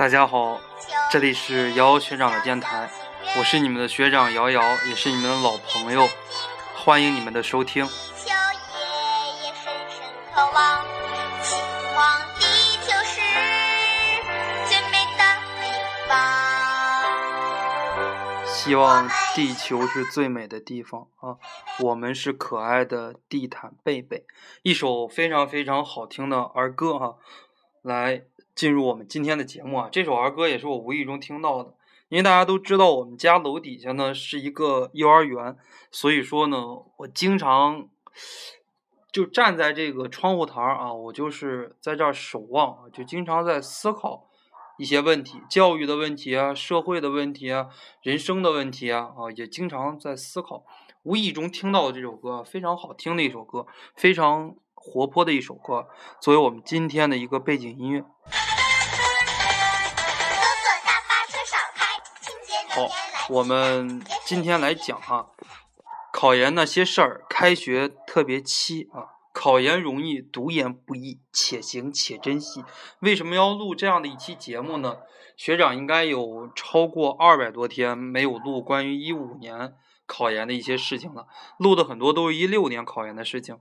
大家好，这里是瑶瑶学长的电台，我是你们的学长瑶瑶，也是你们的老朋友，欢迎你们的收听。希望地球是最美的地方啊！我们是可爱的地毯贝贝，一首非常非常好听的儿歌哈，来进入我们今天的节目啊！这首儿歌也是我无意中听到的，因为大家都知道我们家楼底下呢是一个幼儿园，所以说呢，我经常就站在这个窗户台儿啊，我就是在这儿守望，就经常在思考。一些问题，教育的问题啊，社会的问题啊，人生的问题啊，啊，也经常在思考。无意中听到的这首歌，非常好听的一首歌，非常活泼的一首歌，作为我们今天的一个背景音乐。我们今天来讲哈，考研那些事儿，开学特别期啊。考研容易，读研不易，且行且珍惜。为什么要录这样的一期节目呢？学长应该有超过二百多天没有录关于一五年考研的一些事情了，录的很多都是一六年考研的事情。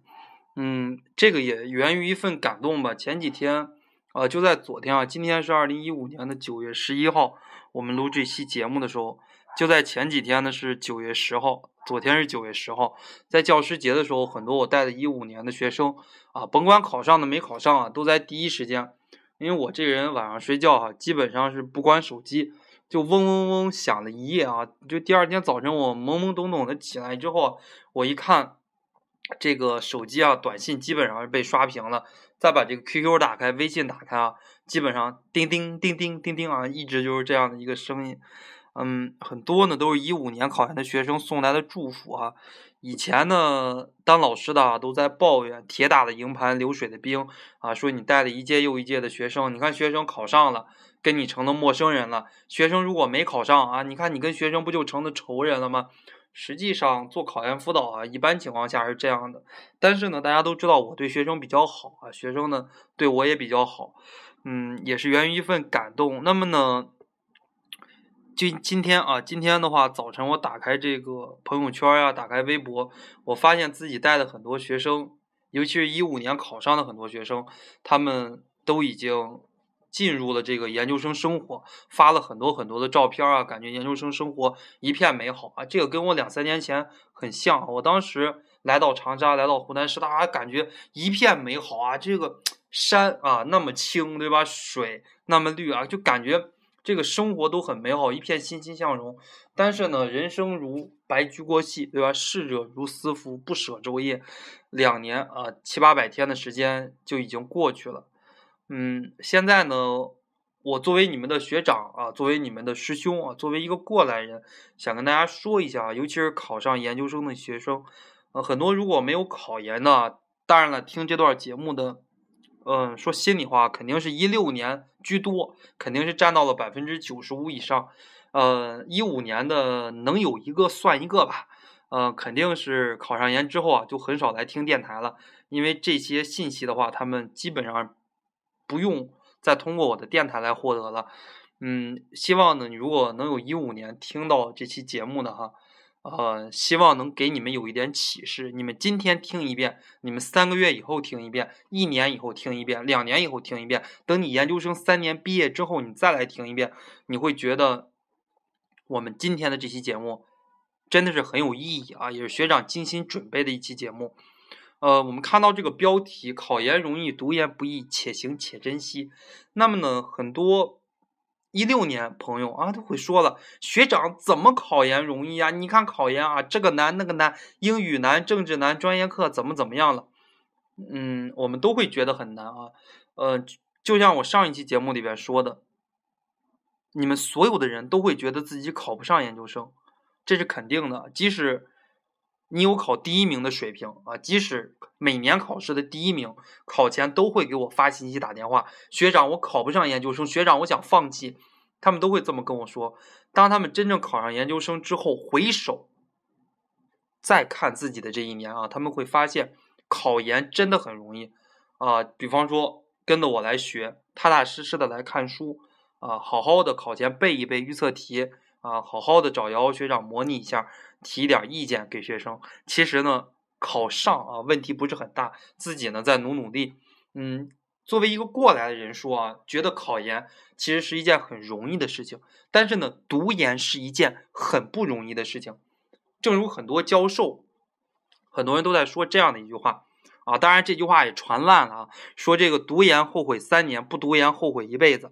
嗯，这个也源于一份感动吧。前几天，呃，就在昨天啊，今天是二零一五年的九月十一号，我们录这期节目的时候，就在前几天呢，是九月十号。昨天是九月十号，在教师节的时候，很多我带的一五年的学生啊，甭管考上的没考上啊，都在第一时间。因为我这个人晚上睡觉哈，基本上是不关手机，就嗡嗡嗡响了一夜啊。就第二天早晨我懵懵懂懂的起来之后，我一看这个手机啊，短信基本上是被刷屏了。再把这个 QQ 打开，微信打开啊，基本上叮叮叮叮叮叮啊，一直就是这样的一个声音。嗯，很多呢都是一五年考研的学生送来的祝福啊。以前呢，当老师的啊都在抱怨铁打的营盘流水的兵啊，说你带了一届又一届的学生，你看学生考上了，跟你成了陌生人了；学生如果没考上啊，你看你跟学生不就成了仇人了吗？实际上做考研辅导啊，一般情况下是这样的。但是呢，大家都知道我对学生比较好啊，学生呢对我也比较好，嗯，也是源于一份感动。那么呢？今今天啊，今天的话，早晨我打开这个朋友圈呀，打开微博，我发现自己带的很多学生，尤其是一五年考上的很多学生，他们都已经进入了这个研究生生活，发了很多很多的照片啊，感觉研究生生活一片美好啊。这个跟我两三年前很像，我当时来到长沙，来到湖南师大，感觉一片美好啊，这个山啊那么青，对吧？水那么绿啊，就感觉。这个生活都很美好，一片欣欣向荣。但是呢，人生如白驹过隙，对吧？逝者如斯夫，不舍昼夜。两年啊，七八百天的时间就已经过去了。嗯，现在呢，我作为你们的学长啊，作为你们的师兄啊，作为一个过来人，想跟大家说一下啊，尤其是考上研究生的学生，呃，很多如果没有考研的，当然了，听这段节目的。嗯，说心里话，肯定是一六年居多，肯定是占到了百分之九十五以上。呃，一五年的能有一个算一个吧。呃，肯定是考上研之后啊，就很少来听电台了，因为这些信息的话，他们基本上不用再通过我的电台来获得了。嗯，希望呢，你如果能有一五年听到这期节目的哈。呃，希望能给你们有一点启示。你们今天听一遍，你们三个月以后听一遍，一年以后听一遍，两年以后听一遍。等你研究生三年毕业之后，你再来听一遍，你会觉得我们今天的这期节目真的是很有意义啊，也是学长精心准备的一期节目。呃，我们看到这个标题：考研容易，读研不易，且行且珍惜。那么呢，很多。一六年朋友啊，都会说了，学长怎么考研容易啊？你看考研啊，这个难那个难，英语难，政治难，专业课怎么怎么样了？嗯，我们都会觉得很难啊。呃，就像我上一期节目里边说的，你们所有的人都会觉得自己考不上研究生，这是肯定的，即使。你有考第一名的水平啊，即使每年考试的第一名，考前都会给我发信息打电话，学长，我考不上研究生，学长，我想放弃，他们都会这么跟我说。当他们真正考上研究生之后，回首再看自己的这一年啊，他们会发现考研真的很容易啊。比方说跟着我来学，踏踏实实的来看书啊，好好的考前背一背预测题啊，好好的找姚学长模拟一下，提点意见给学生。其实呢，考上啊问题不是很大，自己呢再努努力。嗯，作为一个过来的人说啊，觉得考研其实是一件很容易的事情，但是呢，读研是一件很不容易的事情。正如很多教授，很多人都在说这样的一句话。啊，当然这句话也传烂了啊，说这个读研后悔三年，不读研后悔一辈子。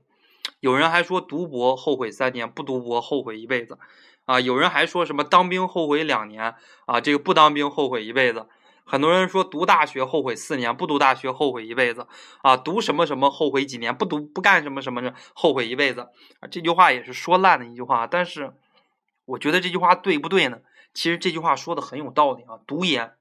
有人还说读博后悔三年，不读博后悔一辈子。啊，有人还说什么当兵后悔两年，啊，这个不当兵后悔一辈子。很多人说读大学后悔四年，不读大学后悔一辈子。啊，读什么什么后悔几年，不读不干什么什么的后悔一辈子。这句话也是说烂的一句话。但是我觉得这句话对不对呢？其实这句话说的很有道理啊，读研。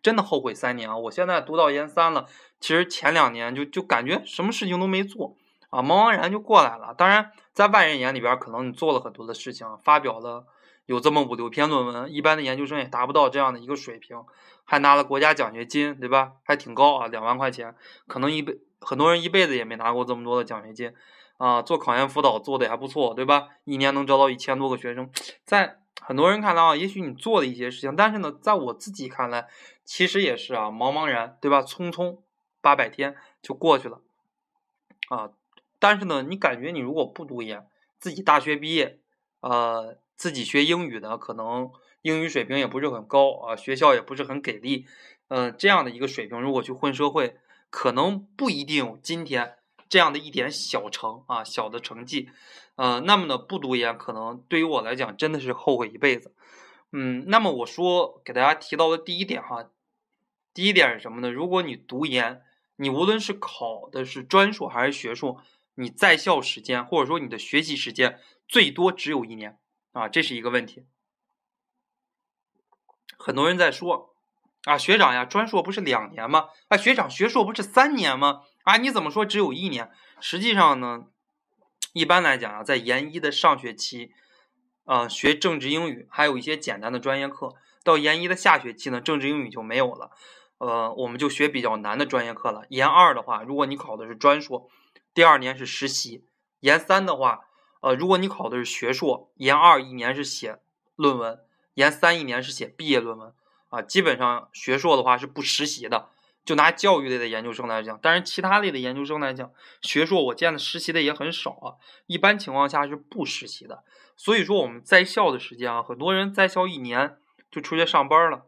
真的后悔三年啊！我现在读到研三了，其实前两年就就感觉什么事情都没做啊，茫茫然就过来了。当然，在外人眼里边，可能你做了很多的事情，发表了有这么五六篇论文，一般的研究生也达不到这样的一个水平，还拿了国家奖学金，对吧？还挺高啊，两万块钱，可能一辈很多人一辈子也没拿过这么多的奖学金啊。做考研辅导做的还不错，对吧？一年能招到一千多个学生，在。很多人看来啊，也许你做了一些事情，但是呢，在我自己看来，其实也是啊，茫茫然，对吧？匆匆八百天就过去了，啊，但是呢，你感觉你如果不读研，自己大学毕业，呃，自己学英语的，可能英语水平也不是很高啊，学校也不是很给力，嗯，这样的一个水平，如果去混社会，可能不一定有今天这样的一点小成啊，小的成绩。呃，那么呢，不读研可能对于我来讲真的是后悔一辈子。嗯，那么我说给大家提到的第一点哈，第一点是什么呢？如果你读研，你无论是考的是专硕还是学硕，你在校时间或者说你的学习时间最多只有一年啊，这是一个问题。很多人在说啊，学长呀，专硕不是两年吗？啊，学长学硕不是三年吗？啊，你怎么说只有一年？实际上呢？一般来讲啊，在研一的上学期，啊，学政治英语，还有一些简单的专业课。到研一的下学期呢，政治英语就没有了，呃，我们就学比较难的专业课了。研二的话，如果你考的是专硕，第二年是实习；研三的话，呃，如果你考的是学硕，研二一年是写论文，研三一年是写毕业论文。啊，基本上学硕的话是不实习的。就拿教育类的研究生来讲，但是其他类的研究生来讲，学硕我见的实习的也很少啊，一般情况下是不实习的。所以说我们在校的时间啊，很多人在校一年就出去上班了。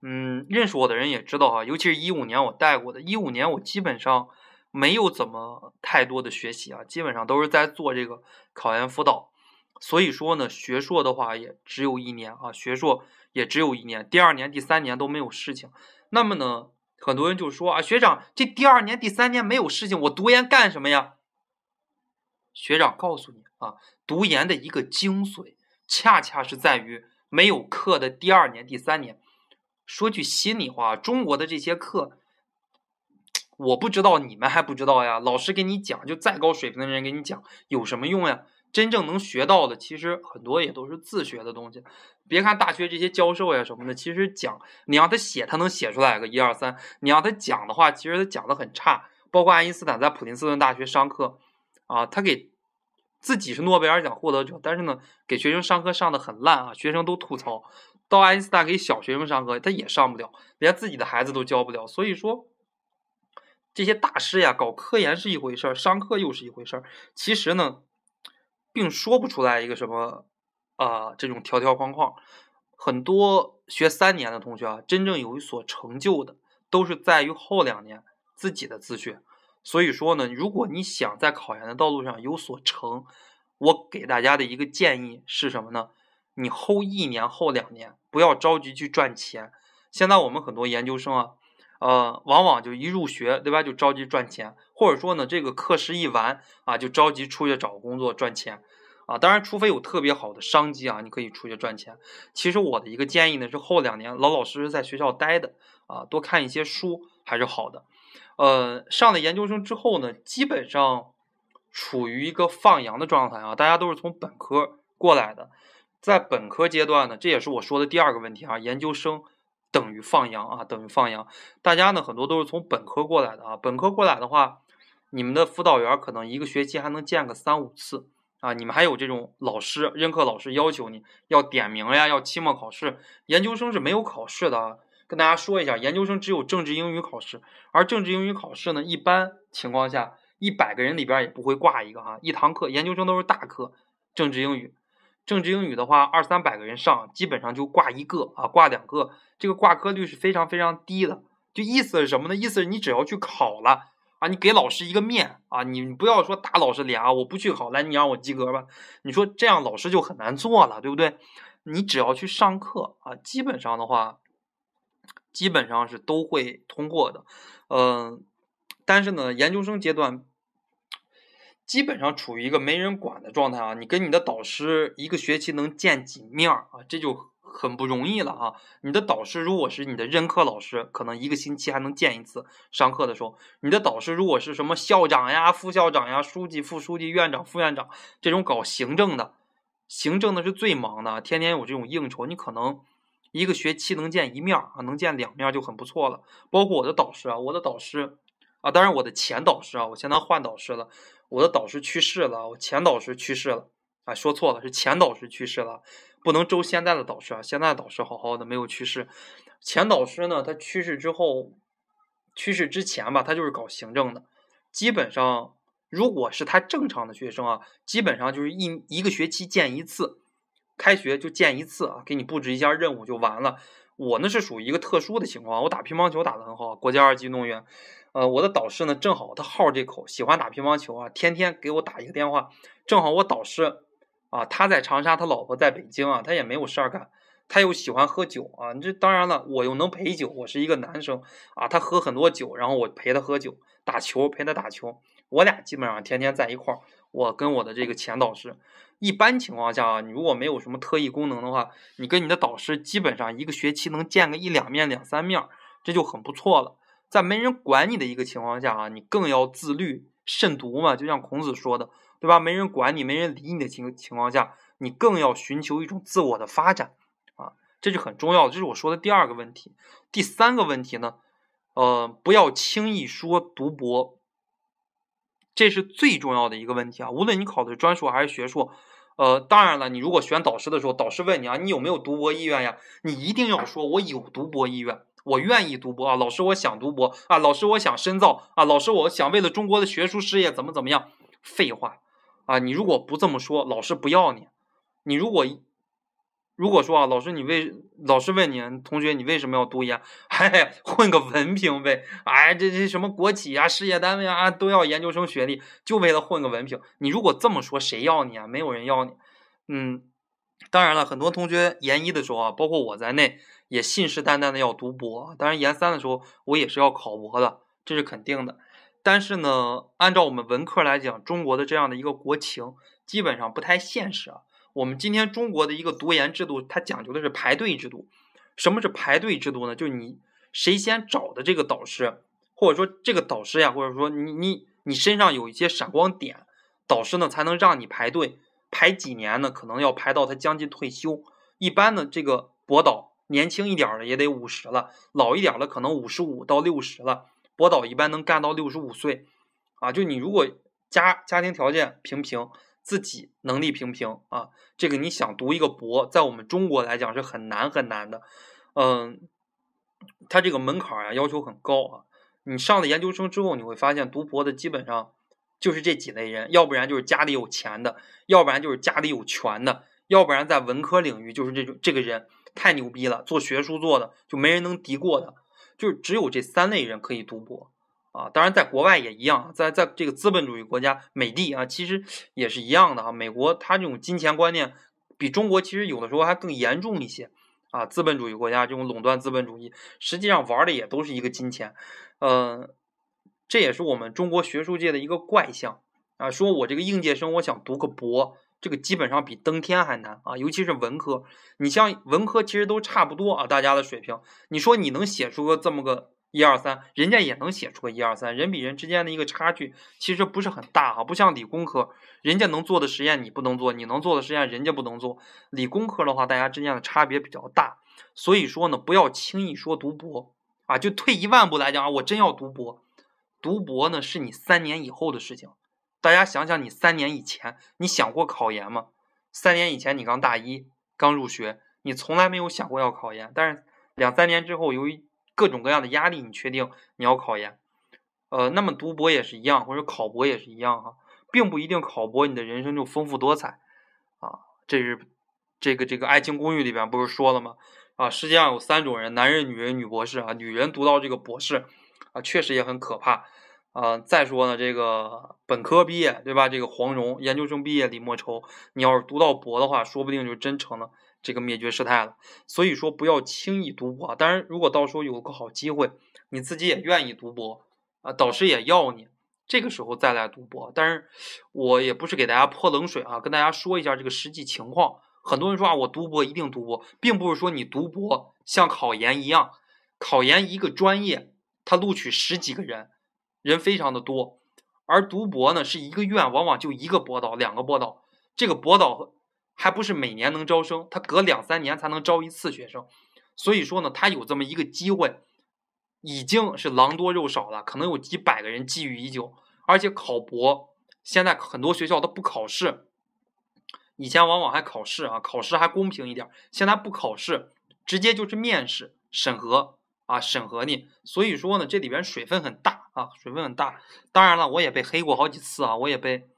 嗯，认识我的人也知道啊，尤其是一五年我带过的，一五年我基本上没有怎么太多的学习啊，基本上都是在做这个考研辅导。所以说呢，学硕的话也只有一年啊，学硕也只有一年，第二年、第三年都没有事情。那么呢？很多人就说啊，学长，这第二年、第三年没有事情，我读研干什么呀？学长告诉你啊，读研的一个精髓，恰恰是在于没有课的第二年、第三年。说句心里话，中国的这些课，我不知道，你们还不知道呀？老师给你讲，就再高水平的人给你讲，有什么用呀？真正能学到的，其实很多也都是自学的东西。别看大学这些教授呀什么的，其实讲你让他写，他能写出来个一二三；你让他讲的话，其实他讲的很差。包括爱因斯坦在普林斯顿大学上课，啊，他给自己是诺贝尔奖获得者，但是呢，给学生上课上的很烂啊，学生都吐槽。到爱因斯坦给小学生上课，他也上不了，连自己的孩子都教不了。所以说，这些大师呀，搞科研是一回事儿，上课又是一回事儿。其实呢。并说不出来一个什么啊，这种条条框框。很多学三年的同学啊，真正有所成就的，都是在于后两年自己的自学。所以说呢，如果你想在考研的道路上有所成，我给大家的一个建议是什么呢？你后一年后两年，不要着急去赚钱。现在我们很多研究生啊。呃，往往就一入学，对吧，就着急赚钱，或者说呢，这个课时一完啊，就着急出去找工作赚钱，啊，当然，除非有特别好的商机啊，你可以出去赚钱。其实我的一个建议呢，是后两年老老实实在学校待的，啊，多看一些书还是好的。呃，上了研究生之后呢，基本上处于一个放羊的状态啊，大家都是从本科过来的，在本科阶段呢，这也是我说的第二个问题啊，研究生。等于放羊啊，等于放羊。大家呢很多都是从本科过来的啊，本科过来的话，你们的辅导员可能一个学期还能见个三五次啊，你们还有这种老师任课老师要求你要点名呀，要期末考试。研究生是没有考试的啊，跟大家说一下，研究生只有政治英语考试，而政治英语考试呢，一般情况下一百个人里边也不会挂一个哈，一堂课研究生都是大课，政治英语，政治英语的话二三百个人上，基本上就挂一个啊，挂两个，这个挂科率是非常非常低的。就意思是什么呢？意思是你只要去考了。啊，你给老师一个面啊，你不要说打老师脸啊，我不去考，来你让我及格吧。你说这样老师就很难做了，对不对？你只要去上课啊，基本上的话，基本上是都会通过的。嗯，但是呢，研究生阶段基本上处于一个没人管的状态啊。你跟你的导师一个学期能见几面啊？这就。很不容易了啊！你的导师如果是你的任课老师，可能一个星期还能见一次。上课的时候，你的导师如果是什么校长呀、副校长呀、书记、副书记、院长、副院长这种搞行政的，行政的是最忙的，天天有这种应酬，你可能一个学期能见一面啊，能见两面就很不错了。包括我的导师啊，我的导师啊，当然我的前导师啊，我现在换导师了，我的导师去世了，我前导师去世了啊，说错了，是前导师去世了。不能周现在的导师啊，现在导师好好的没有去世。前导师呢，他去世之后，去世之前吧，他就是搞行政的。基本上，如果是他正常的学生啊，基本上就是一一个学期见一次，开学就见一次啊，给你布置一下任务就完了。我呢是属于一个特殊的情况，我打乒乓球打得很好，国家二级运动员。呃，我的导师呢正好他好这口，喜欢打乒乓球啊，天天给我打一个电话。正好我导师。啊，他在长沙，他老婆在北京啊，他也没有事儿干，他又喜欢喝酒啊。你这当然了，我又能陪酒，我是一个男生啊，他喝很多酒，然后我陪他喝酒、打球，陪他打球，我俩基本上天天在一块儿。我跟我的这个前导师，一般情况下啊，你如果没有什么特异功能的话，你跟你的导师基本上一个学期能见个一两面、两三面，这就很不错了。在没人管你的一个情况下啊，你更要自律慎独嘛，就像孔子说的。对吧？没人管你，没人理你的情情况下，你更要寻求一种自我的发展啊，这是很重要的。这是我说的第二个问题。第三个问题呢，呃，不要轻易说读博，这是最重要的一个问题啊。无论你考的是专硕还是学硕，呃，当然了，你如果选导师的时候，导师问你啊，你有没有读博意愿呀？你一定要说，我有读博意愿，我愿意读博啊。老师，我想读博啊。老师，我想深造啊。老师，我想为了中国的学术事业怎么怎么样？废话。啊，你如果不这么说，老师不要你。你如果如果说啊，老师你为老师问你同学你为什么要读研？哎，混个文凭呗。哎，这这什么国企啊、事业单位啊都要研究生学历，就为了混个文凭。你如果这么说，谁要你啊？没有人要你。嗯，当然了，很多同学研一的时候啊，包括我在内，也信誓旦旦的要读博。当然，研三的时候我也是要考博的，这是肯定的。但是呢，按照我们文科来讲，中国的这样的一个国情，基本上不太现实啊。我们今天中国的一个读研制度，它讲究的是排队制度。什么是排队制度呢？就是你谁先找的这个导师，或者说这个导师呀，或者说你你你身上有一些闪光点，导师呢才能让你排队排几年呢？可能要排到他将近退休。一般的这个博导年轻一点的也得五十了，老一点的可能五十五到六十了。博导一般能干到六十五岁，啊，就你如果家家庭条件平平，自己能力平平啊，这个你想读一个博，在我们中国来讲是很难很难的，嗯，他这个门槛啊要求很高啊。你上了研究生之后，你会发现读博的基本上就是这几类人，要不然就是家里有钱的，要不然就是家里有权的，要不然在文科领域就是这种这个人太牛逼了，做学术做的就没人能敌过的。就是只有这三类人可以读博啊，当然在国外也一样，在在这个资本主义国家美帝啊，其实也是一样的啊。美国它这种金钱观念比中国其实有的时候还更严重一些啊。资本主义国家这种垄断资本主义，实际上玩的也都是一个金钱，呃，这也是我们中国学术界的一个怪象啊。说我这个应届生我想读个博。这个基本上比登天还难啊，尤其是文科。你像文科其实都差不多啊，大家的水平。你说你能写出个这么个一二三，人家也能写出个一二三，人比人之间的一个差距其实不是很大啊，不像理工科，人家能做的实验你不能做，你能做的实验人家不能做。理工科的话，大家之间的差别比较大，所以说呢，不要轻易说读博啊。就退一万步来讲啊，我真要读博，读博呢是你三年以后的事情。大家想想，你三年以前，你想过考研吗？三年以前你刚大一，刚入学，你从来没有想过要考研。但是两三年之后，由于各种各样的压力，你确定你要考研。呃，那么读博也是一样，或者考博也是一样哈，并不一定考博你的人生就丰富多彩啊。这是这个这个《爱情公寓》里边不是说了吗？啊，世界上有三种人：男人、女人、女博士啊。女人读到这个博士啊，确实也很可怕啊。再说呢，这个本科毕业对吧？这个黄蓉，研究生毕业李莫愁。你要是读到博的话，说不定就真成了这个灭绝师太了。所以说，不要轻易读博。当然，如果到时候有个好机会，你自己也愿意读博。啊，导师也要你，这个时候再来读博。但是，我也不是给大家泼冷水啊，跟大家说一下这个实际情况。很多人说啊，我读博一定读博，并不是说你读博像考研一样，考研一个专业他录取十几个人，人非常的多，而读博呢是一个院往往就一个博导、两个博导，这个博导还不是每年能招生，他隔两三年才能招一次学生，所以说呢，他有这么一个机会。已经是狼多肉少了，可能有几百个人觊觎已久。而且考博现在很多学校都不考试，以前往往还考试啊，考试还公平一点。现在不考试，直接就是面试审核啊，审核你。所以说呢，这里边水分很大啊，水分很大。当然了，我也被黑过好几次啊，我也被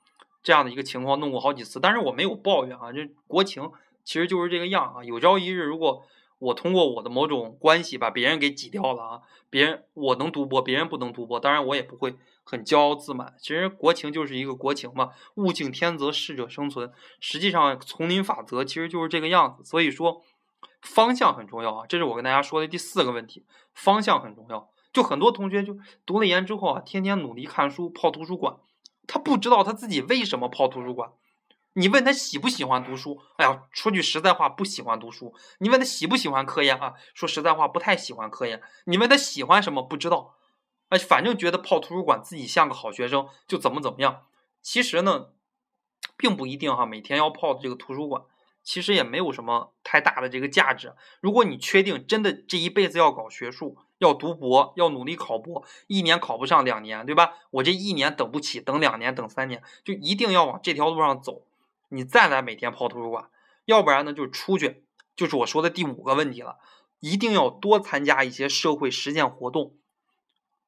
这样的一个情况弄过好几次，但是我没有抱怨啊。这国情其实就是这个样啊，有朝一日如果。我通过我的某种关系把别人给挤掉了啊！别人我能读博，别人不能读博，当然我也不会很骄傲自满。其实国情就是一个国情嘛，物竞天择，适者生存。实际上丛林法则其实就是这个样子。所以说方向很重要啊，这是我跟大家说的第四个问题，方向很重要。就很多同学就读了研之后啊，天天努力看书，泡图书馆，他不知道他自己为什么泡图书馆。你问他喜不喜欢读书？哎呀，说句实在话，不喜欢读书。你问他喜不喜欢科研啊？说实在话，不太喜欢科研。你问他喜欢什么？不知道。哎，反正觉得泡图书馆自己像个好学生，就怎么怎么样。其实呢，并不一定哈。每天要泡这个图书馆，其实也没有什么太大的这个价值。如果你确定真的这一辈子要搞学术，要读博，要努力考博，一年考不上两年，对吧？我这一年等不起，等两年，等三年，就一定要往这条路上走。你再来每天泡图书馆，要不然呢就出去，就是我说的第五个问题了，一定要多参加一些社会实践活动。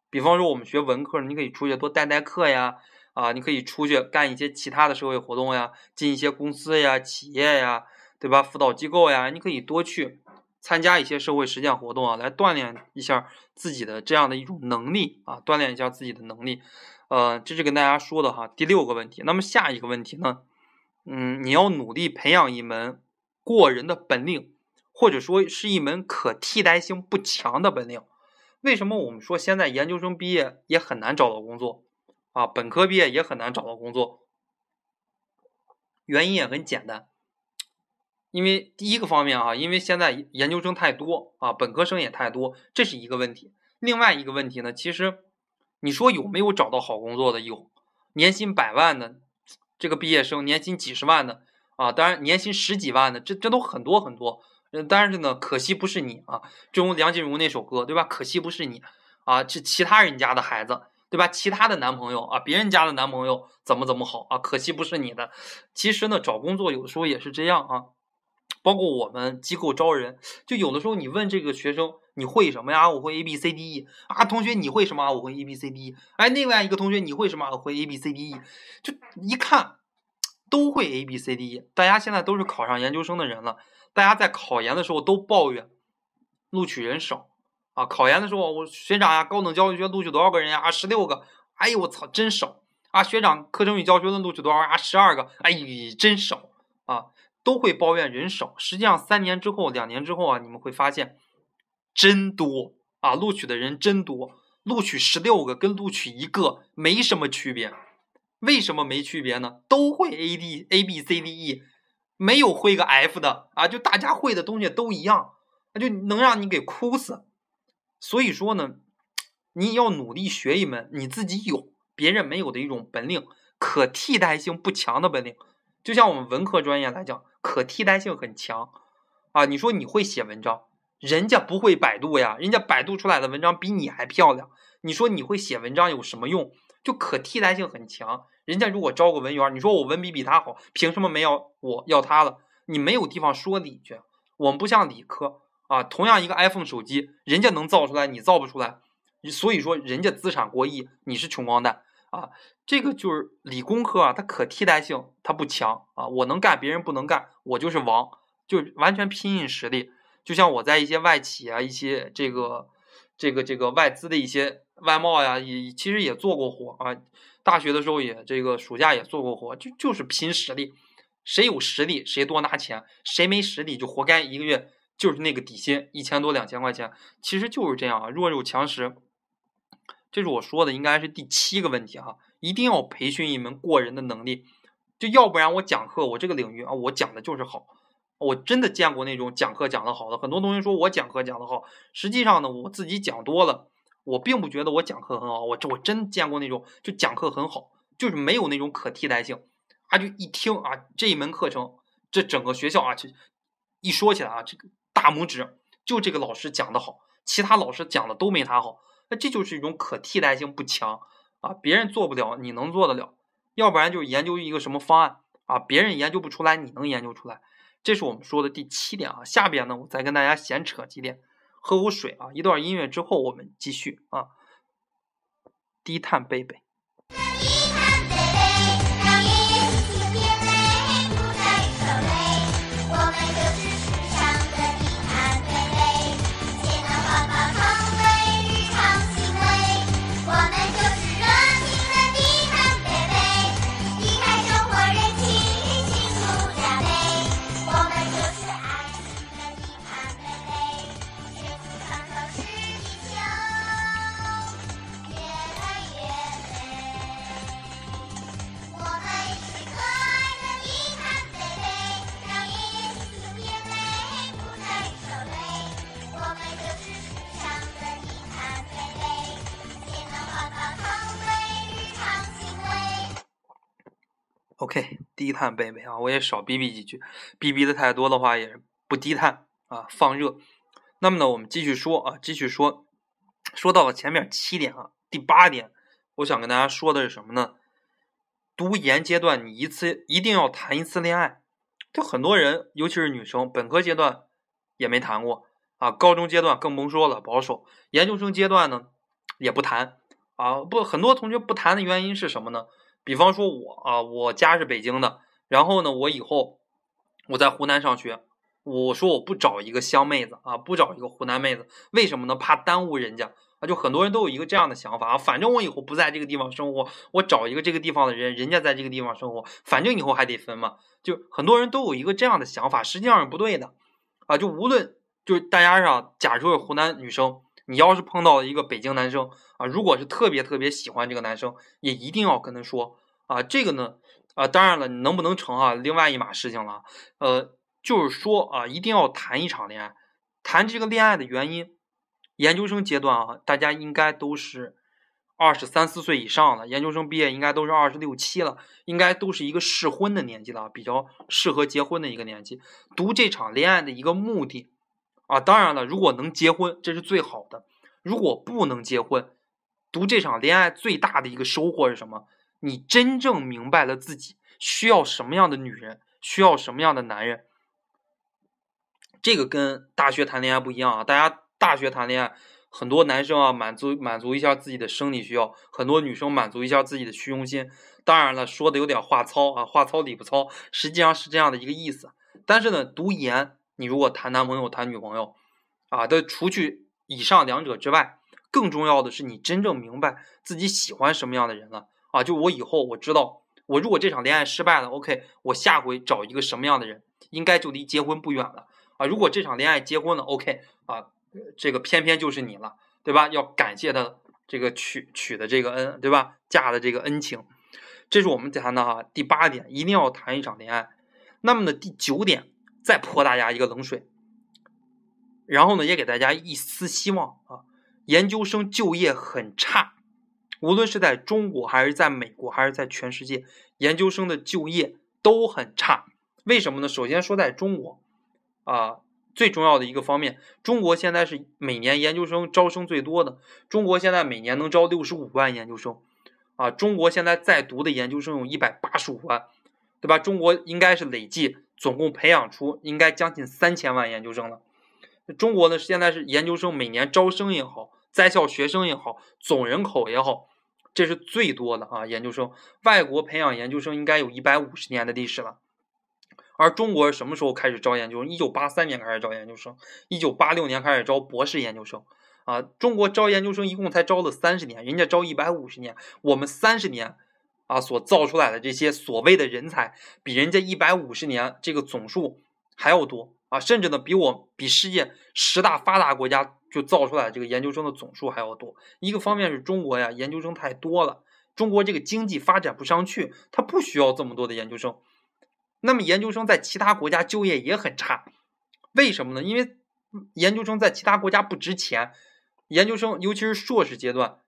比方说我们学文科，你可以出去多代代课呀，啊，你可以出去干一些其他的社会活动呀，进一些公司呀、企业呀，对吧？辅导机构呀，你可以多去参加一些社会实践活动啊，来锻炼一下自己的这样的一种能力啊，锻炼一下自己的能力。呃，这是跟大家说的哈，第六个问题。那么下一个问题呢？嗯，你要努力培养一门过人的本领，或者说是一门可替代性不强的本领。为什么我们说现在研究生毕业也很难找到工作啊？本科毕业也很难找到工作，原因也很简单，因为第一个方面啊，因为现在研究生太多啊，本科生也太多，这是一个问题。另外一个问题呢，其实你说有没有找到好工作的？有，年薪百万的。这个毕业生年薪几十万的啊，当然年薪十几万的，这这都很多很多。但是呢，可惜不是你啊。正如梁静茹那首歌，对吧？可惜不是你啊，是其他人家的孩子，对吧？其他的男朋友啊，别人家的男朋友怎么怎么好啊？可惜不是你的。其实呢，找工作有的时候也是这样啊。包括我们机构招人，就有的时候你问这个学生你会什么呀？我会 A B C D E 啊。同学你会什么？我会 A B C D E。哎，另外一个同学你会什么？我会 A B C D E。就一看都会 A B C D E。大家现在都是考上研究生的人了，大家在考研的时候都抱怨录取人少啊。考研的时候我学长呀，高等教育学录取多少个人呀？啊，十六个。哎呦我操，真少啊！学长课程与教学论录取多少啊？十二个。哎，真少啊。都会抱怨人少，实际上三年之后、两年之后啊，你们会发现真多啊，录取的人真多，录取十六个跟录取一个没什么区别。为什么没区别呢？都会 A D A B C D E，没有会个 F 的啊，就大家会的东西都一样，那就能让你给哭死。所以说呢，你要努力学一门你自己有、别人没有的一种本领，可替代性不强的本领。就像我们文科专业来讲。可替代性很强，啊，你说你会写文章，人家不会百度呀，人家百度出来的文章比你还漂亮。你说你会写文章有什么用？就可替代性很强，人家如果招个文员，你说我文笔比他好，凭什么没要我要他了？你没有地方说理去。我们不像理科啊，同样一个 iPhone 手机，人家能造出来，你造不出来。所以说，人家资产过亿，你是穷光蛋啊。这个就是理工科啊，它可替代性它不强啊。我能干，别人不能干，我就是王，就完全拼硬实力。就像我在一些外企啊，一些这个这个这个外资的一些外贸呀，也其实也做过活啊。大学的时候也这个暑假也做过活，就就是拼实力，谁有实力谁多拿钱，谁没实力就活该一个月就是那个底薪一千多两千块钱，其实就是这样啊，弱肉强食。这是我说的，应该是第七个问题哈，一定要培训一门过人的能力，就要不然我讲课我这个领域啊，我讲的就是好，我真的见过那种讲课讲得好的，很多同学说我讲课讲得好，实际上呢，我自己讲多了。我并不觉得我讲课很好，我这我真见过那种就讲课很好，就是没有那种可替代性，啊，就一听啊这一门课程，这整个学校啊，就一说起来啊，这个大拇指就这个老师讲的好，其他老师讲的都没他好，那这就是一种可替代性不强啊，别人做不了，你能做得了，要不然就研究一个什么方案啊，别人研究不出来，你能研究出来，这是我们说的第七点啊，下边呢我再跟大家闲扯几点。喝口水啊！一段音乐之后，我们继续啊。低碳贝贝。低碳贝贝啊，我也少逼逼几句，逼逼的太多的话也是不低碳啊，放热。那么呢，我们继续说啊，继续说，说到了前面七点啊，第八点，我想跟大家说的是什么呢？读研阶段，你一次一定要谈一次恋爱。就很多人，尤其是女生，本科阶段也没谈过啊，高中阶段更甭说了，保守。研究生阶段呢，也不谈啊，不，很多同学不谈的原因是什么呢？比方说，我啊，我家是北京的，然后呢，我以后我在湖南上学，我说我不找一个湘妹子啊，不找一个湖南妹子，为什么呢？怕耽误人家。啊，就很多人都有一个这样的想法啊，反正我以后不在这个地方生活，我找一个这个地方的人，人家在这个地方生活，反正以后还得分嘛，就很多人都有一个这样的想法，实际上是不对的。啊，就无论就是大家上，假如是湖南女生，你要是碰到一个北京男生。啊，如果是特别特别喜欢这个男生，也一定要跟他说啊。这个呢，啊，当然了，你能不能成啊，另外一码事情了。呃，就是说啊，一定要谈一场恋爱。谈这个恋爱的原因，研究生阶段啊，大家应该都是二十三四岁以上了。研究生毕业应该都是二十六七了，应该都是一个适婚的年纪了，比较适合结婚的一个年纪。读这场恋爱的一个目的啊，当然了，如果能结婚，这是最好的；如果不能结婚，读这场恋爱最大的一个收获是什么？你真正明白了自己需要什么样的女人，需要什么样的男人。这个跟大学谈恋爱不一样啊！大家大学谈恋爱，很多男生啊满足满足一下自己的生理需要，很多女生满足一下自己的虚荣心。当然了，说的有点话糙啊，话糙理不糙，实际上是这样的一个意思。但是呢，读研，你如果谈男朋友、谈女朋友啊，的除去以上两者之外。更重要的是，你真正明白自己喜欢什么样的人了啊！就我以后我知道，我如果这场恋爱失败了，OK，我下回找一个什么样的人，应该就离结婚不远了啊！如果这场恋爱结婚了，OK，啊，这个偏偏就是你了，对吧？要感谢他这个娶娶的这个恩，对吧？嫁的这个恩情，这是我们谈的哈第八点，一定要谈一场恋爱。那么呢，第九点，再泼大家一个冷水，然后呢，也给大家一丝希望啊。研究生就业很差，无论是在中国还是在美国还是在全世界，研究生的就业都很差。为什么呢？首先说在中国，啊，最重要的一个方面，中国现在是每年研究生招生最多的，中国现在每年能招六十五万研究生，啊，中国现在在读的研究生有一百八十五万，对吧？中国应该是累计总共培养出应该将近三千万研究生了。中国呢，现在是研究生每年招生也好，在校学生也好，总人口也好，这是最多的啊。研究生，外国培养研究生应该有一百五十年的历史了。而中国什么时候开始招研究生？一九八三年开始招研究生，一九八六年开始招博士研究生。啊，中国招研究生一共才招了三十年，人家招一百五十年，我们三十年，啊，所造出来的这些所谓的人才，比人家一百五十年这个总数还要多啊，甚至呢，比我比世界十大发达国家就造出来这个研究生的总数还要多。一个方面是中国呀，研究生太多了，中国这个经济发展不上去，它不需要这么多的研究生。那么研究生在其他国家就业也很差，为什么呢？因为研究生在其他国家不值钱。研究生，尤其是硕士阶段，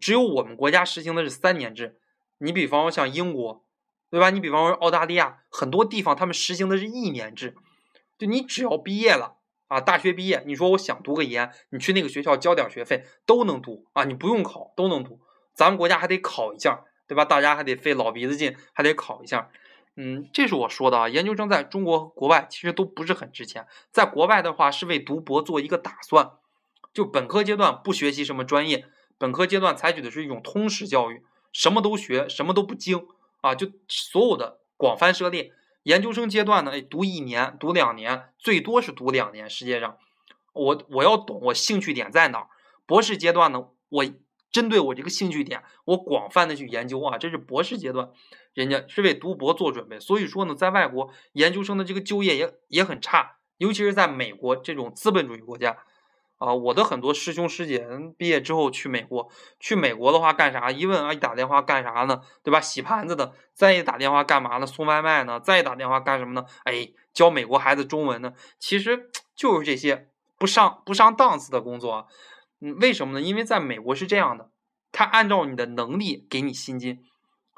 只有我们国家实行的是三年制。你比方说像英国，对吧？你比方说澳大利亚，很多地方他们实行的是一年制。就你只要毕业了啊，大学毕业，你说我想读个研，你去那个学校交点学费都能读啊，你不用考都能读。咱们国家还得考一下，对吧？大家还得费老鼻子劲，还得考一下。嗯，这是我说的啊。研究生在中国国外其实都不是很值钱，在国外的话是为读博做一个打算。就本科阶段不学习什么专业，本科阶段采取的是一种通识教育，什么都学，什么都不精啊，就所有的广泛涉猎。研究生阶段呢，读一年，读两年，最多是读两年。世界上，我我要懂我兴趣点在哪儿。博士阶段呢，我针对我这个兴趣点，我广泛的去研究啊，这是博士阶段，人家是为读博做准备。所以说呢，在外国研究生的这个就业也也很差，尤其是在美国这种资本主义国家。啊，我的很多师兄师姐毕业之后去美国，去美国的话干啥？一问啊，一打电话干啥呢？对吧？洗盘子的。再一打电话干嘛呢？送外卖呢？再一打电话干什么呢？哎，教美国孩子中文呢？其实就是这些不上不上档次的工作。嗯，为什么呢？因为在美国是这样的，他按照你的能力给你薪金。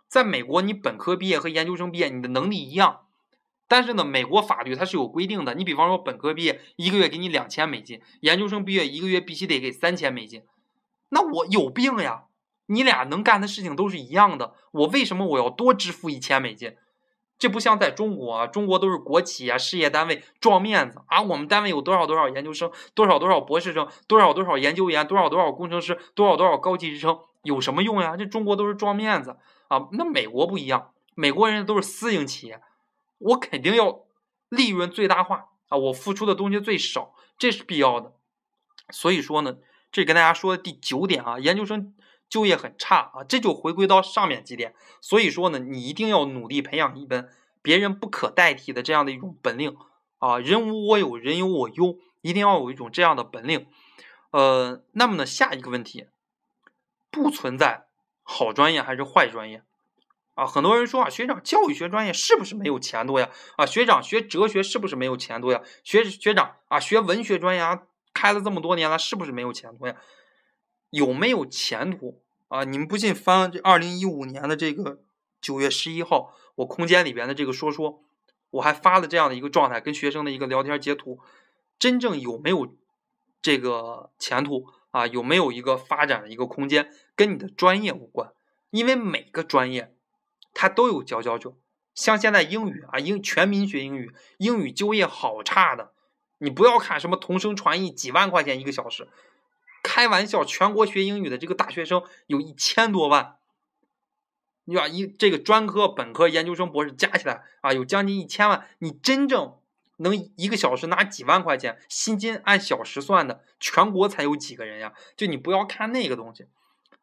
在美国，你本科毕业和研究生毕业，你的能力一样。但是呢，美国法律它是有规定的。你比方说，本科毕业一个月给你两千美金，研究生毕业一个月必须得给三千美金。那我有病呀！你俩能干的事情都是一样的，我为什么我要多支付一千美金？这不像在中国啊，中国都是国企啊，事业单位撞面子啊。我们单位有多少多少研究生，多少多少博士生，多少多少研究员，多少多少工程师，多少多少高级职称，有什么用呀？这中国都是撞面子啊。那美国不一样，美国人都是私营企业。我肯定要利润最大化啊！我付出的东西最少，这是必要的。所以说呢，这跟大家说的第九点啊，研究生就业很差啊，这就回归到上面几点。所以说呢，你一定要努力培养一门别人不可代替的这样的一种本领啊！人无我有，人有我优，一定要有一种这样的本领。呃，那么呢，下一个问题，不存在好专业还是坏专业。啊，很多人说啊，学长，教育学专业是不是没有前途呀？啊，学长，学哲学是不是没有前途呀？学学长啊，学文学专业啊，开了这么多年了，是不是没有前途呀？有没有前途啊？你们不信，翻这二零一五年的这个九月十一号，我空间里边的这个说说，我还发了这样的一个状态，跟学生的一个聊天截图，真正有没有这个前途啊？有没有一个发展的一个空间？跟你的专业无关，因为每个专业。它都有佼佼者，像现在英语啊，英全民学英语，英语就业好差的。你不要看什么同声传译几万块钱一个小时，开玩笑，全国学英语的这个大学生有一千多万，你把一这个专科、本科、研究生、博士加起来啊，有将近一千万。你真正能一个小时拿几万块钱薪金按小时算的，全国才有几个人呀？就你不要看那个东西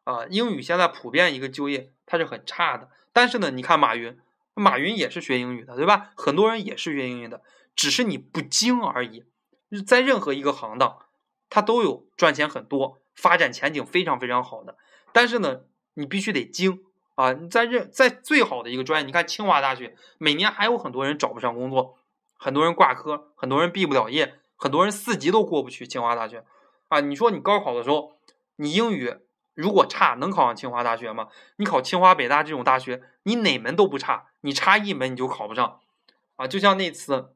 啊，英语现在普遍一个就业它是很差的。但是呢，你看马云，马云也是学英语的，对吧？很多人也是学英语的，只是你不精而已。在任何一个行当，他都有赚钱很多、发展前景非常非常好的。但是呢，你必须得精啊！你在任在最好的一个专业，你看清华大学，每年还有很多人找不上工作，很多人挂科，很多人毕不了业，很多人四级都过不去清华大学啊！你说你高考的时候，你英语。如果差能考上清华大学吗？你考清华北大这种大学，你哪门都不差，你差一门你就考不上，啊，就像那次，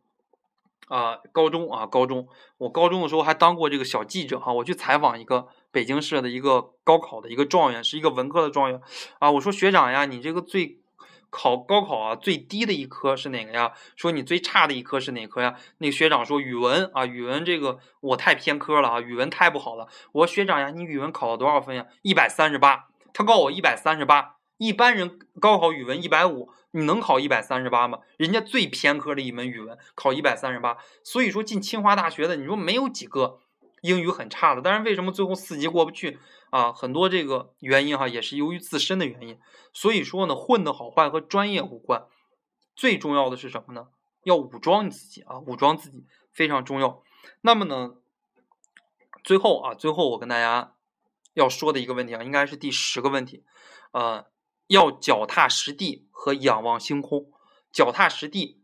啊，高中啊，高中，我高中的时候还当过这个小记者哈，我去采访一个北京市的一个高考的一个状元，是一个文科的状元啊。我说学长呀，你这个最考高考啊最低的一科是哪个呀？说你最差的一科是哪科呀？那个学长说语文啊，语文这个我太偏科了啊，语文太不好了。我说学长呀，你语文考了多少分呀？一百三十八。他告我一百三十八，一般人高考语文一百五，你能考一百三十八吗？人家最偏科的一门语文考一百三十八，所以说进清华大学的，你说没有几个。英语很差的，但是为什么最后四级过不去啊？很多这个原因哈，也是由于自身的原因。所以说呢，混的好坏和专业无关，最重要的是什么呢？要武装你自己啊，武装自己非常重要。那么呢，最后啊，最后我跟大家要说的一个问题啊，应该是第十个问题，呃，要脚踏实地和仰望星空，脚踏实地。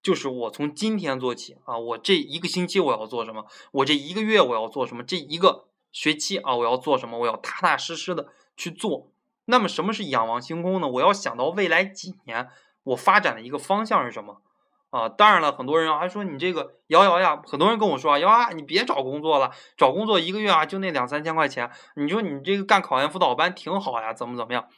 就是我从今天做起啊，我这一个星期我要做什么？我这一个月我要做什么？这一个学期啊，我要做什么？我要踏踏实实的去做。那么什么是仰望星空呢？我要想到未来几年我发展的一个方向是什么啊？当然了，很多人还说你这个瑶瑶呀，很多人跟我说啊，瑶啊，你别找工作了，找工作一个月啊就那两三千块钱，你说你这个干考研辅导班挺好呀，怎么怎么样？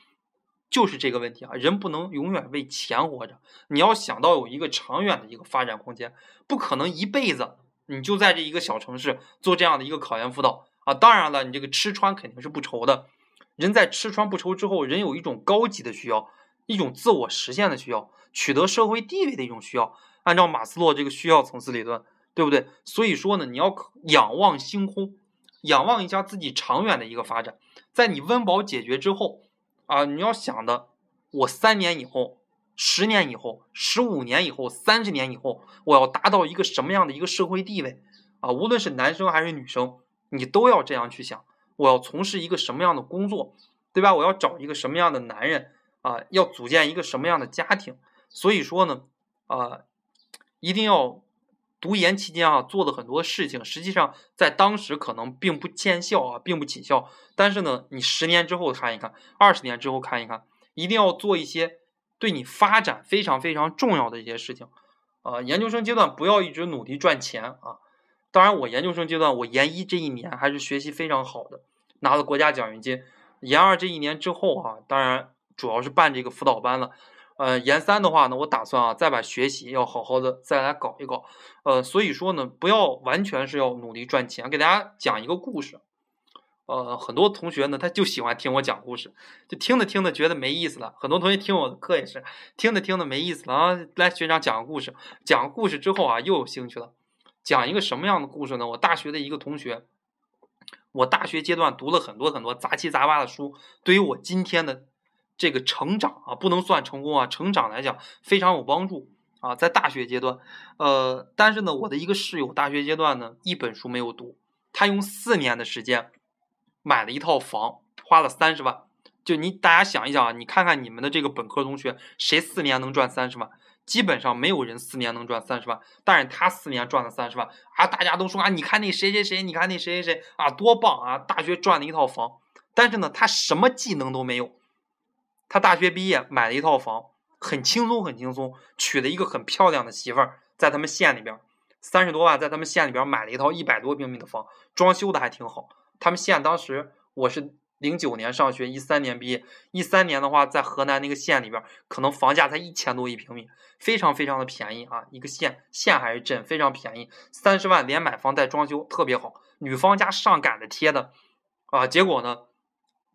就是这个问题啊，人不能永远为钱活着，你要想到有一个长远的一个发展空间，不可能一辈子你就在这一个小城市做这样的一个考研辅导啊。当然了，你这个吃穿肯定是不愁的，人在吃穿不愁之后，人有一种高级的需要，一种自我实现的需要，取得社会地位的一种需要。按照马斯洛这个需要层次理论，对不对？所以说呢，你要仰望星空，仰望一下自己长远的一个发展，在你温饱解决之后。啊，你要想的，我三年以后、十年以后、十五年以后、三十年以后，我要达到一个什么样的一个社会地位啊？无论是男生还是女生，你都要这样去想。我要从事一个什么样的工作，对吧？我要找一个什么样的男人啊？要组建一个什么样的家庭？所以说呢，啊，一定要。读研期间啊，做的很多事情，实际上在当时可能并不见效啊，并不起效。但是呢，你十年之后看一看，二十年之后看一看，一定要做一些对你发展非常非常重要的一些事情。啊，研究生阶段不要一直努力赚钱啊。当然，我研究生阶段，我研一这一年还是学习非常好的，拿了国家奖学金。研二这一年之后啊，当然主要是办这个辅导班了。呃，研三的话呢，我打算啊，再把学习要好好的再来搞一搞。呃，所以说呢，不要完全是要努力赚钱。给大家讲一个故事。呃，很多同学呢，他就喜欢听我讲故事，就听着听着觉得没意思了。很多同学听我的课也是，听着听着没意思了啊。来，学长讲个故事。讲个故事之后啊，又有兴趣了。讲一个什么样的故事呢？我大学的一个同学，我大学阶段读了很多很多杂七杂八的书，对于我今天的。这个成长啊，不能算成功啊，成长来讲非常有帮助啊，在大学阶段，呃，但是呢，我的一个室友大学阶段呢，一本书没有读，他用四年的时间买了一套房，花了三十万。就你大家想一想啊，你看看你们的这个本科同学，谁四年能赚三十万？基本上没有人四年能赚三十万，但是他四年赚了三十万啊！大家都说啊，你看那谁谁谁，你看那谁谁谁啊，多棒啊！大学赚了一套房，但是呢，他什么技能都没有。他大学毕业买了一套房，很轻松，很轻松，娶了一个很漂亮的媳妇儿，在他们县里边，三十多万，在他们县里边买了一套一百多平米的房，装修的还挺好。他们县当时我是零九年上学，一三年毕业，一三年的话，在河南那个县里边，可能房价才一千多一平米，非常非常的便宜啊！一个县县还是镇，非常便宜，三十万连买房带装修，特别好。女方家上赶着贴的啊，结果呢？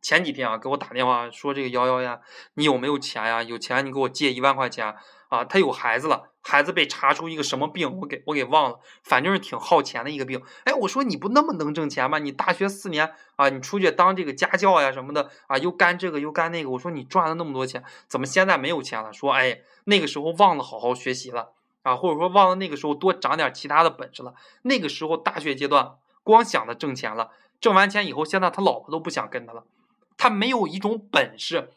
前几天啊，给我打电话说这个瑶瑶呀，你有没有钱呀？有钱你给我借一万块钱啊！他有孩子了，孩子被查出一个什么病，我给我给忘了，反正是挺耗钱的一个病。哎，我说你不那么能挣钱吗？你大学四年啊，你出去当这个家教呀什么的啊，又干这个又干那个。我说你赚了那么多钱，怎么现在没有钱了？说哎，那个时候忘了好好学习了啊，或者说忘了那个时候多长点其他的本事了。那个时候大学阶段光想着挣钱了，挣完钱以后，现在他老婆都不想跟他了。他没有一种本事，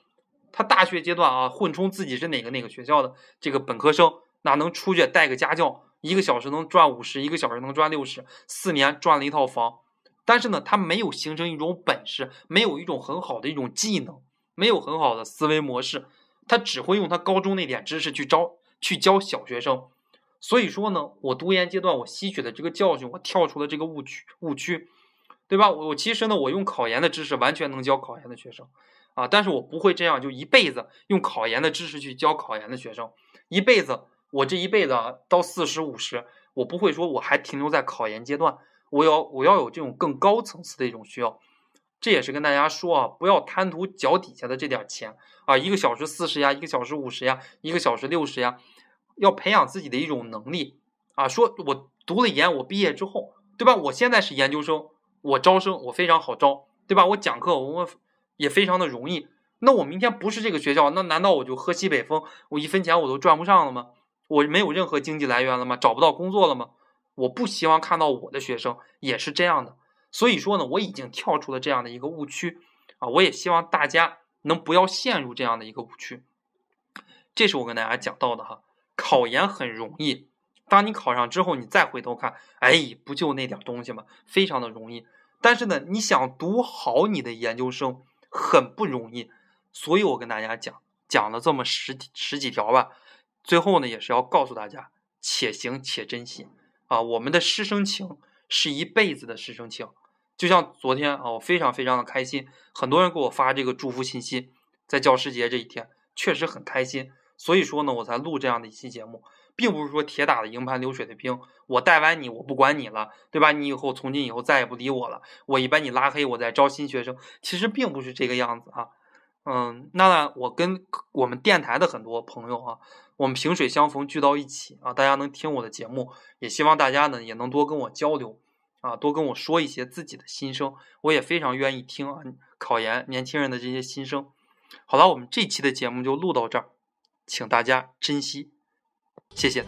他大学阶段啊混充自己是哪个哪个学校的这个本科生，哪能出去带个家教，一个小时能赚五十，一个小时能赚六十，四年赚了一套房。但是呢，他没有形成一种本事，没有一种很好的一种技能，没有很好的思维模式，他只会用他高中那点知识去招去教小学生。所以说呢，我读研阶段我吸取的这个教训，我跳出了这个误区误区。对吧？我其实呢，我用考研的知识完全能教考研的学生啊，但是我不会这样，就一辈子用考研的知识去教考研的学生，一辈子，我这一辈子啊，到四十五十，我不会说我还停留在考研阶段，我要我要有这种更高层次的一种需要。这也是跟大家说啊，不要贪图脚底下的这点钱啊，一个小时四十呀，一个小时五十呀，一个小时六十呀，要培养自己的一种能力啊。说我读了研，我毕业之后，对吧？我现在是研究生，我招生我非常好招，对吧？我讲课我也非常的容易。那我明天不是这个学校，那难道我就喝西北风，我一分钱我都赚不上了吗？我没有任何经济来源了吗？找不到工作了吗？我不希望看到我的学生也是这样的。所以说呢，我已经跳出了这样的一个误区啊！我也希望大家能不要陷入这样的一个误区。这是我跟大家讲到的哈。考研很容易，当你考上之后，你再回头看，哎，不就那点东西吗？非常的容易。但是呢，你想读好你的研究生很不容易。所以我跟大家讲讲了这么十十几条吧，最后呢，也是要告诉大家，且行且珍惜啊！我们的师生情。是一辈子的师生情，就像昨天啊，我非常非常的开心，很多人给我发这个祝福信息，在教师节这一天，确实很开心。所以说呢，我才录这样的一期节目，并不是说铁打的营盘流水的兵，我带完你，我不管你了，对吧？你以后从今以后再也不理我了，我一把你拉黑，我再招新学生，其实并不是这个样子啊。嗯，那我跟我们电台的很多朋友啊，我们萍水相逢聚到一起啊，大家能听我的节目，也希望大家呢也能多跟我交流啊，多跟我说一些自己的心声，我也非常愿意听啊，考研年轻人的这些心声。好了，我们这期的节目就录到这儿，请大家珍惜，谢谢。